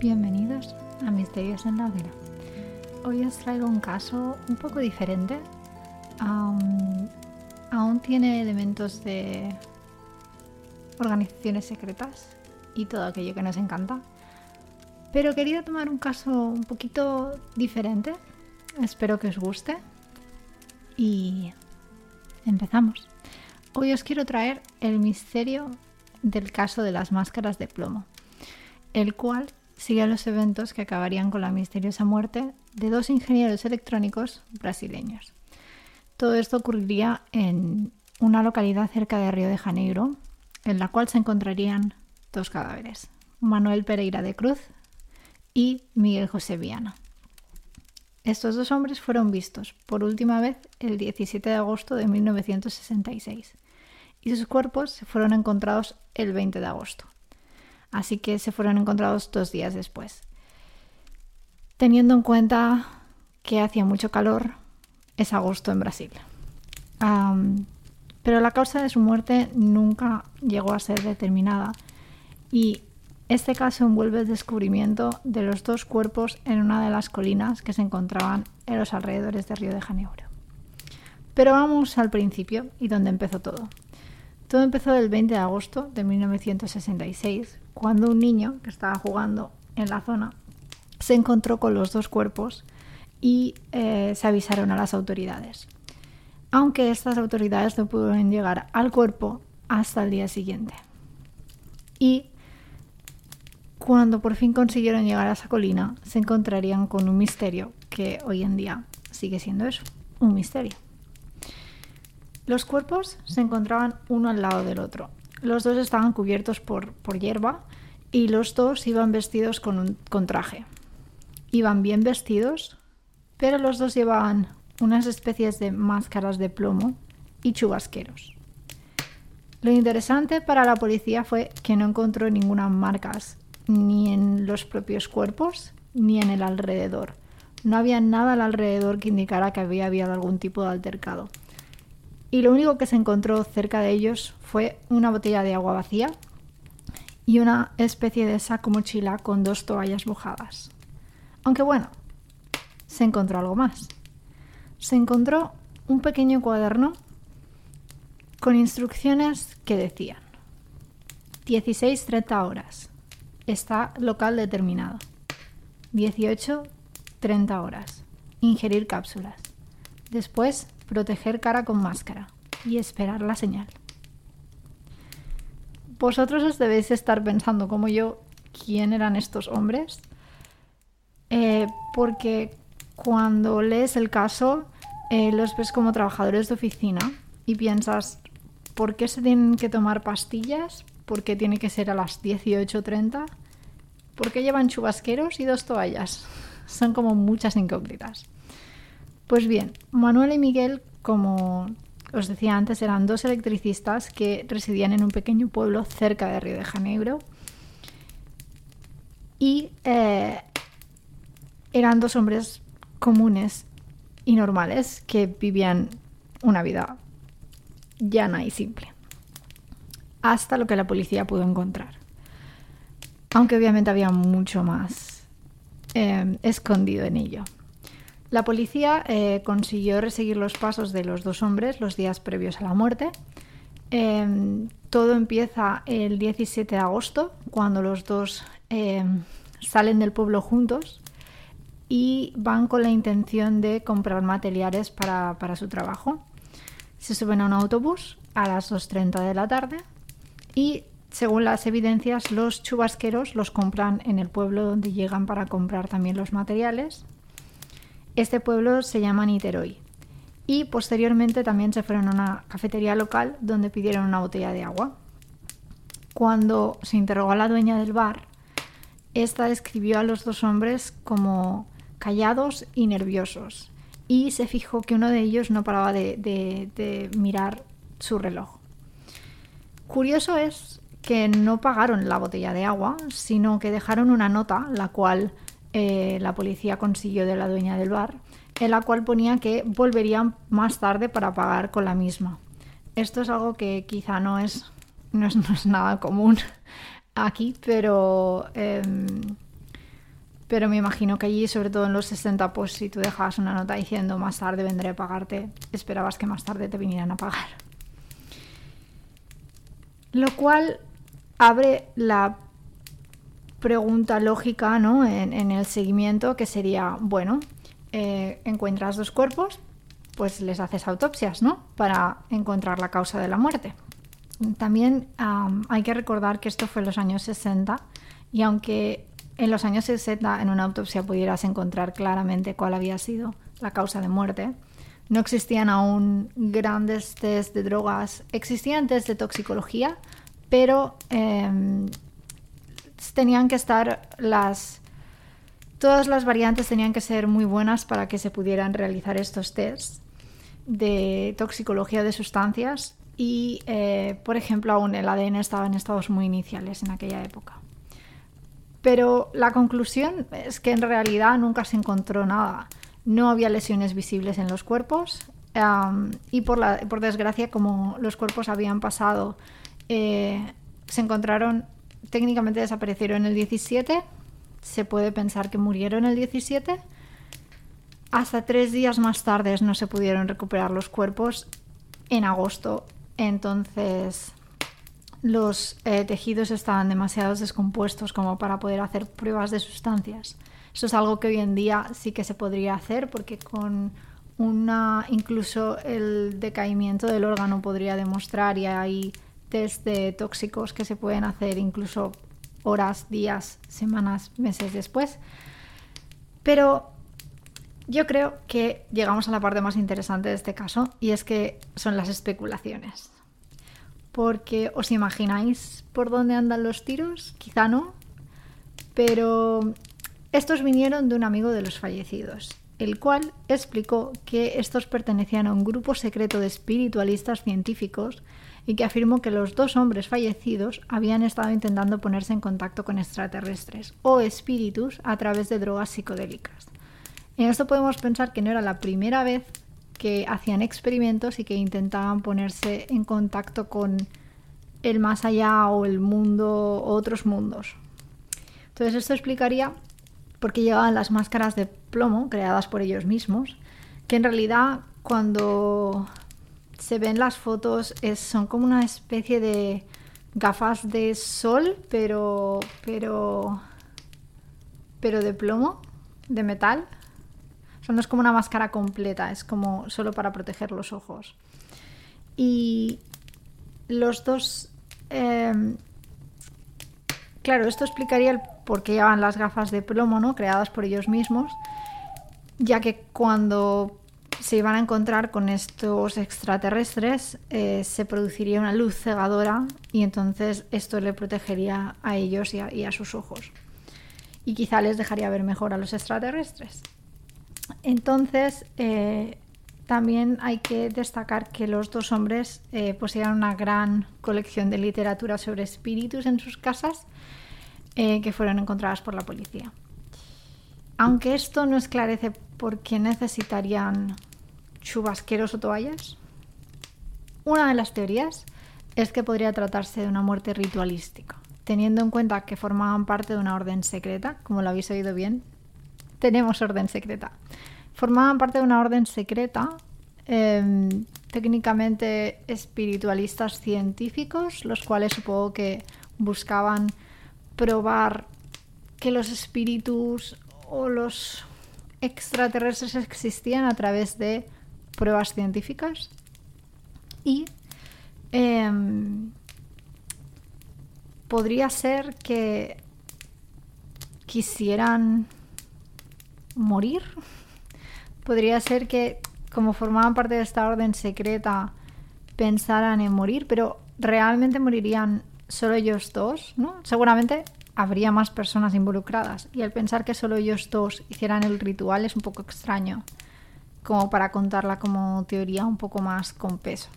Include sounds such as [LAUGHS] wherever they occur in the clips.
Bienvenidos a Misterios en la Hoguera. Hoy os traigo un caso un poco diferente. Aún, aún tiene elementos de organizaciones secretas y todo aquello que nos encanta. Pero quería tomar un caso un poquito diferente. Espero que os guste. Y empezamos. Hoy os quiero traer el misterio del caso de las máscaras de plomo, el cual sigue los eventos que acabarían con la misteriosa muerte de dos ingenieros electrónicos brasileños. Todo esto ocurriría en una localidad cerca de Río de Janeiro, en la cual se encontrarían dos cadáveres, Manuel Pereira de Cruz y Miguel José Viana. Estos dos hombres fueron vistos por última vez el 17 de agosto de 1966 y sus cuerpos fueron encontrados el 20 de agosto. Así que se fueron encontrados dos días después. Teniendo en cuenta que hacía mucho calor, es agosto en Brasil. pero la causa de su muerte nunca llegó a ser determinada y este caso envuelve el descubrimiento de los dos cuerpos en una de las colinas que se encontraban en los alrededores de Río de Janeiro. Pero vamos al principio y donde empezó todo. Todo empezó el 20 de agosto de 1966, cuando un niño que estaba jugando en la zona se encontró con los dos cuerpos y eh, se avisaron a las autoridades. Aunque estas autoridades no pudieron llegar al cuerpo hasta el día siguiente. Y cuando por fin consiguieron llegar a esa colina, se encontrarían con un misterio que hoy en día sigue siendo eso, un misterio. Los cuerpos se encontraban uno al lado del otro. Los dos estaban cubiertos por, hierba y los dos iban vestidos con, un, traje. Iban bien vestidos, pero los dos llevaban unas especies de máscaras de plomo y chubasqueros. Lo interesante para la policía fue que no encontró ninguna marcas ni en los propios cuerpos ni en el alrededor. No había nada al alrededor que indicara que había habido algún tipo de altercado. Y lo único que se encontró cerca de ellos fue una botella de agua vacía y una especie de saco mochila con dos toallas mojadas. Aunque bueno, se encontró algo más. Se encontró un pequeño cuaderno con instrucciones que decían 16-30 horas está local determinado. 18, 30 horas. Ingerir cápsulas. Después, proteger cara con máscara y esperar la señal. Vosotros os debéis estar pensando como yo quién eran estos hombres, eh, porque cuando lees el caso eh, los ves como trabajadores de oficina y piensas, ¿por qué se tienen que tomar pastillas? ¿Por qué tiene que ser a las 18.30? ¿Por qué llevan chubasqueros y dos toallas? [LAUGHS] Son como muchas incógnitas. Pues bien, Manuel y Miguel, como os decía antes, eran dos electricistas que residían en un pequeño pueblo cerca de Río de Janeiro. Y eh, eran dos hombres comunes y normales que vivían una vida llana y simple hasta lo que la policía pudo encontrar. Aunque obviamente había mucho más eh, escondido en ello. La policía eh, consiguió reseguir los pasos de los dos hombres los días previos a la muerte. Em, todo empieza el 17 de agosto, cuando los dos em, salen del pueblo juntos y van con la intención de comprar materiales para, para su trabajo. Se suben a un autobús a las 2.30 de la tarde y según las evidencias, los chubasqueros los compran en el pueblo donde llegan para comprar también los materiales. Este pueblo se llama Niterói. Y posteriormente también se fueron a una cafetería local donde pidieron una botella de agua. Cuando se interrogó a la dueña del bar, esta describió a los dos hombres como callados y nerviosos. Y se fijó que uno de ellos no paraba de, de mirar su reloj. Curioso es que no pagaron la botella de agua, sino que dejaron una nota, la cual eh, la policía consiguió de la dueña del bar, en la cual ponía que volverían más tarde para pagar con la misma. Esto es algo que quizá no es, no es, nada común [LAUGHS] aquí, pero em, Pero me imagino que allí, sobre todo en los 60, pues si tú dejabas una nota diciendo más tarde vendré a pagarte, esperabas que más tarde te vinieran a pagar. Lo cual abre la pregunta lógica ¿no? en, el seguimiento que sería, bueno, eh, encuentras dos cuerpos, pues les haces autopsias, ¿no? Para encontrar la causa de la muerte. También hay que recordar que esto fue en los años 60 y aunque en los años 60 en una autopsia pudieras encontrar claramente cuál había sido la causa de muerte, no existían aún grandes test de drogas, existían test de toxicología, pero em, tenían que estar las... Todas las variantes tenían que ser muy buenas para que se pudieran realizar estos tests de toxicología de sustancias y, eh, por ejemplo, aún el ADN estaba en estados muy iniciales en aquella época. Pero la conclusión es que en realidad nunca se encontró nada. No había lesiones visibles en los cuerpos y por, la, por desgracia, como los cuerpos habían pasado, eh, se encontraron, técnicamente desaparecieron en el 17, se puede pensar que murieron el 17. Hasta tres días más tarde no se pudieron recuperar los cuerpos en agosto. Entonces, los eh, tejidos estaban demasiado descompuestos como para poder hacer pruebas de sustancias. Eso es algo que hoy en día sí que se podría hacer porque con una incluso el decaimiento del órgano podría demostrar y hay test de tóxicos que se pueden hacer incluso horas, días, semanas, meses después. Pero yo creo que llegamos a la parte más interesante de este caso y es que son las especulaciones porque os imagináis por dónde andan los tiros, quizá no, pero estos vinieron de un amigo de los fallecidos, el cual explicó que estos pertenecían a un grupo secreto de espiritualistas científicos y que afirmó que los dos hombres fallecidos habían estado intentando ponerse en contacto con extraterrestres o espíritus a través de drogas psicodélicas. En esto podemos pensar que no era la primera vez que hacían experimentos y que intentaban ponerse en contacto con el más allá o el mundo o otros mundos. Entonces esto explicaría por qué llevaban las máscaras de plomo creadas por ellos mismos, que en realidad cuando se ven las fotos son como una especie de gafas de sol, pero pero pero de plomo, de metal no es como una máscara completa, es como solo para proteger los ojos. Y los dos... Em, claro, esto explicaría el por qué llevan las gafas de plomo, ¿no? Creadas por ellos mismos, ya que cuando se iban a encontrar con estos extraterrestres, eh, se produciría una luz cegadora y entonces esto le protegería a ellos y a sus ojos. Y quizá les dejaría ver mejor a los extraterrestres. Entonces, eh, también hay que destacar que los dos hombres eh, poseían una gran colección de literatura sobre espíritus en sus casas que fueron encontradas por la policía. Aunque esto no esclarece por qué necesitarían chubasqueros o toallas, una de las teorías es que podría tratarse de una muerte ritualística, teniendo en cuenta que formaban parte de una orden secreta, como lo habéis oído bien, tenemos orden secreta. Formaban parte de una orden secreta, em, técnicamente espiritualistas científicos, los cuales supongo que buscaban probar que los espíritus o los extraterrestres existían a través de pruebas científicas y em, podría ser que quisieran morir. [LAUGHS] Podría ser que, como formaban parte de esta orden secreta, pensaran en morir, pero realmente morirían solo ellos dos, ¿no? Seguramente habría más personas involucradas y al pensar que solo ellos dos hicieran el ritual es un poco extraño, como para contarla como teoría un poco más con peso.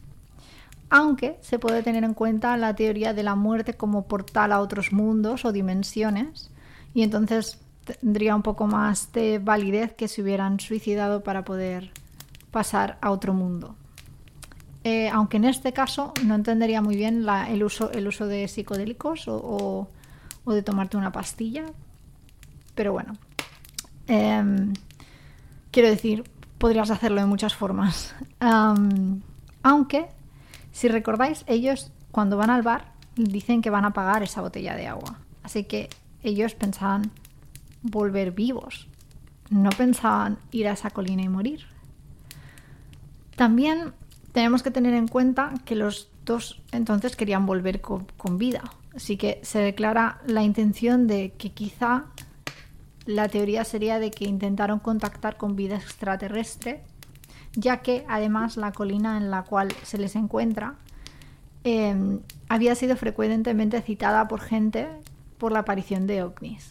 Aunque se puede tener en cuenta la teoría de la muerte como portal a otros mundos o dimensiones, y entonces tendría un poco más de validez que se hubieran suicidado para poder pasar a otro mundo. Eh, aunque en este caso no entendería muy bien el, uso, el uso de psicodélicos o, de tomarte una pastilla, pero bueno, Em, quiero decir, podrías hacerlo de muchas formas. [LAUGHS] aunque, si recordáis, ellos cuando van al bar dicen que van a pagar esa botella de agua. Así que ellos pensaban volver vivos. No pensaban ir a esa colina y morir. También tenemos que tener en cuenta que los dos entonces querían volver con, vida. Así que se declara la intención de que quizá la teoría sería de que intentaron contactar con vida extraterrestre, ya que además la colina en la cual se les encuentra em, había sido frecuentemente citada por gente por la aparición de ovnis.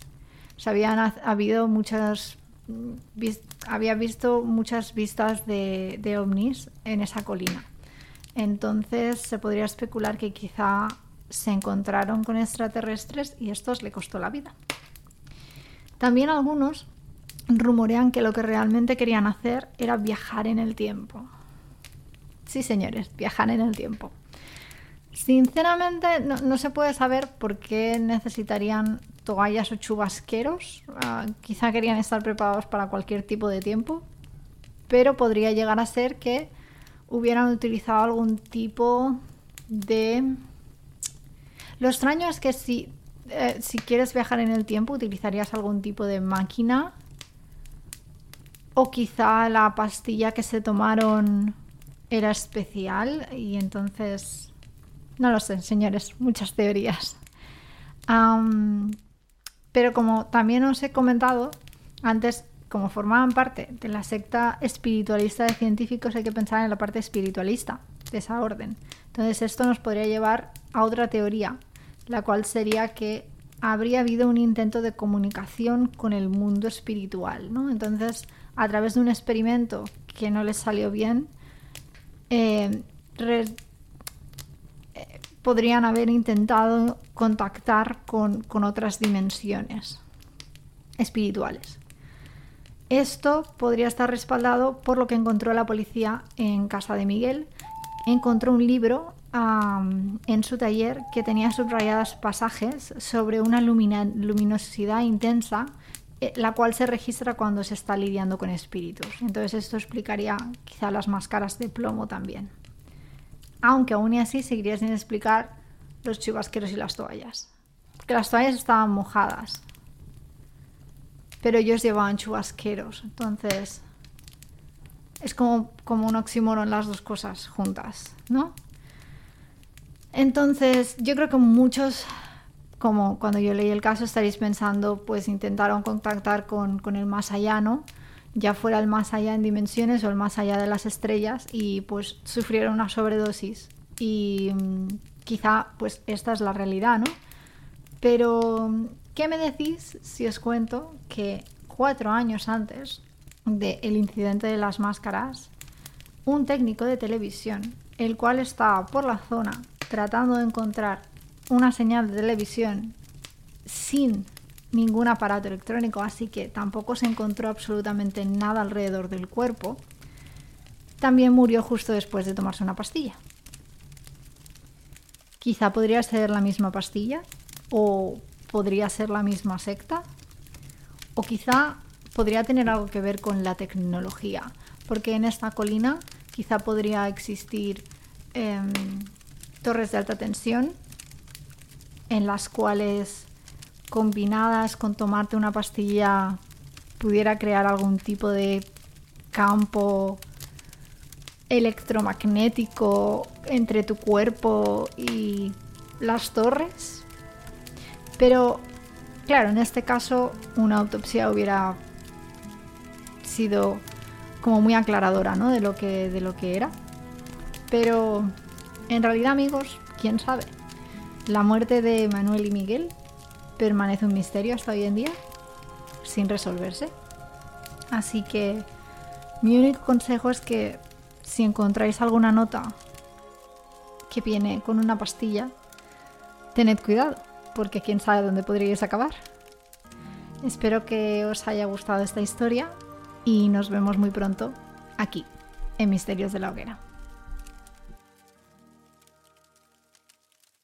Habían habido muchas había visto muchas vistas de, de ovnis en esa colina. Entonces se podría especular que quizá se encontraron con extraterrestres y esto le costó la vida. También algunos rumorean que lo que realmente querían hacer era viajar en el tiempo. Sí, señores, viajar en el tiempo. Sinceramente, no, se puede saber por qué necesitarían toallas o chubasqueros. Ah, quizá querían estar preparados para cualquier tipo de tiempo, pero podría llegar a ser que hubieran utilizado algún tipo de... Lo extraño es que si, eh, si quieres viajar en el tiempo utilizarías algún tipo de máquina o quizá la pastilla que se tomaron era especial y entonces... No lo sé, señores, muchas teorías. pero como también os he comentado, antes como formaban parte de la secta espiritualista de científicos, hay que pensar en la parte espiritualista de esa orden. Entonces esto nos podría llevar a otra teoría, la cual sería que habría habido un intento de comunicación con el mundo espiritual. ¿no? Entonces, a través de un experimento que no les salió bien, eh, eh, podrían haber intentado contactar con otras dimensiones espirituales. Esto podría estar respaldado por lo que encontró la policía en casa de Miguel. Encontró un libro en su taller que tenía subrayados pasajes sobre una luminosidad intensa, eh, la cual se registra cuando se está lidiando con espíritus. Entonces esto explicaría quizá las máscaras de plomo también. Aunque aún así seguiría sin explicar los chubasqueros y las toallas. Porque las toallas estaban mojadas pero ellos llevaban chubasqueros. Entonces, es como, como un oxímoron las dos cosas juntas, ¿no? Entonces, yo creo que muchos, como cuando yo leí el caso, estaréis pensando, pues intentaron contactar con, el más allá, ¿no? Ya fuera el más allá en dimensiones o el más allá de las estrellas y pues sufrieron una sobredosis. Y mm, quizá pues esta es la realidad, ¿no? Pero ¿Qué me decís si os cuento que cuatro años antes del incidente de las máscaras, un técnico de televisión, el cual estaba por la zona tratando de encontrar una señal de televisión sin ningún aparato electrónico, así que tampoco se encontró absolutamente nada alrededor del cuerpo, también murió justo después de tomarse una pastilla. Quizá podría ser la misma pastilla o podría ser la misma secta o quizá podría tener algo que ver con la tecnología, porque en esta colina quizá podría existir em, torres de alta tensión en las cuales combinadas con tomarte una pastilla pudiera crear algún tipo de campo electromagnético entre tu cuerpo y las torres pero, claro, en este caso una autopsia hubiera sido como muy aclaradora, ¿no? De lo que, de lo que era. Pero, en realidad, amigos, quién sabe. La muerte de Manuel y Miguel permanece un misterio hasta hoy en día, sin resolverse. Así que mi único consejo es que si encontráis alguna nota que viene con una pastilla, tened cuidado porque quién sabe dónde podríais acabar. Espero que os haya gustado esta historia y nos vemos muy pronto aquí, en Misterios de la Hoguera.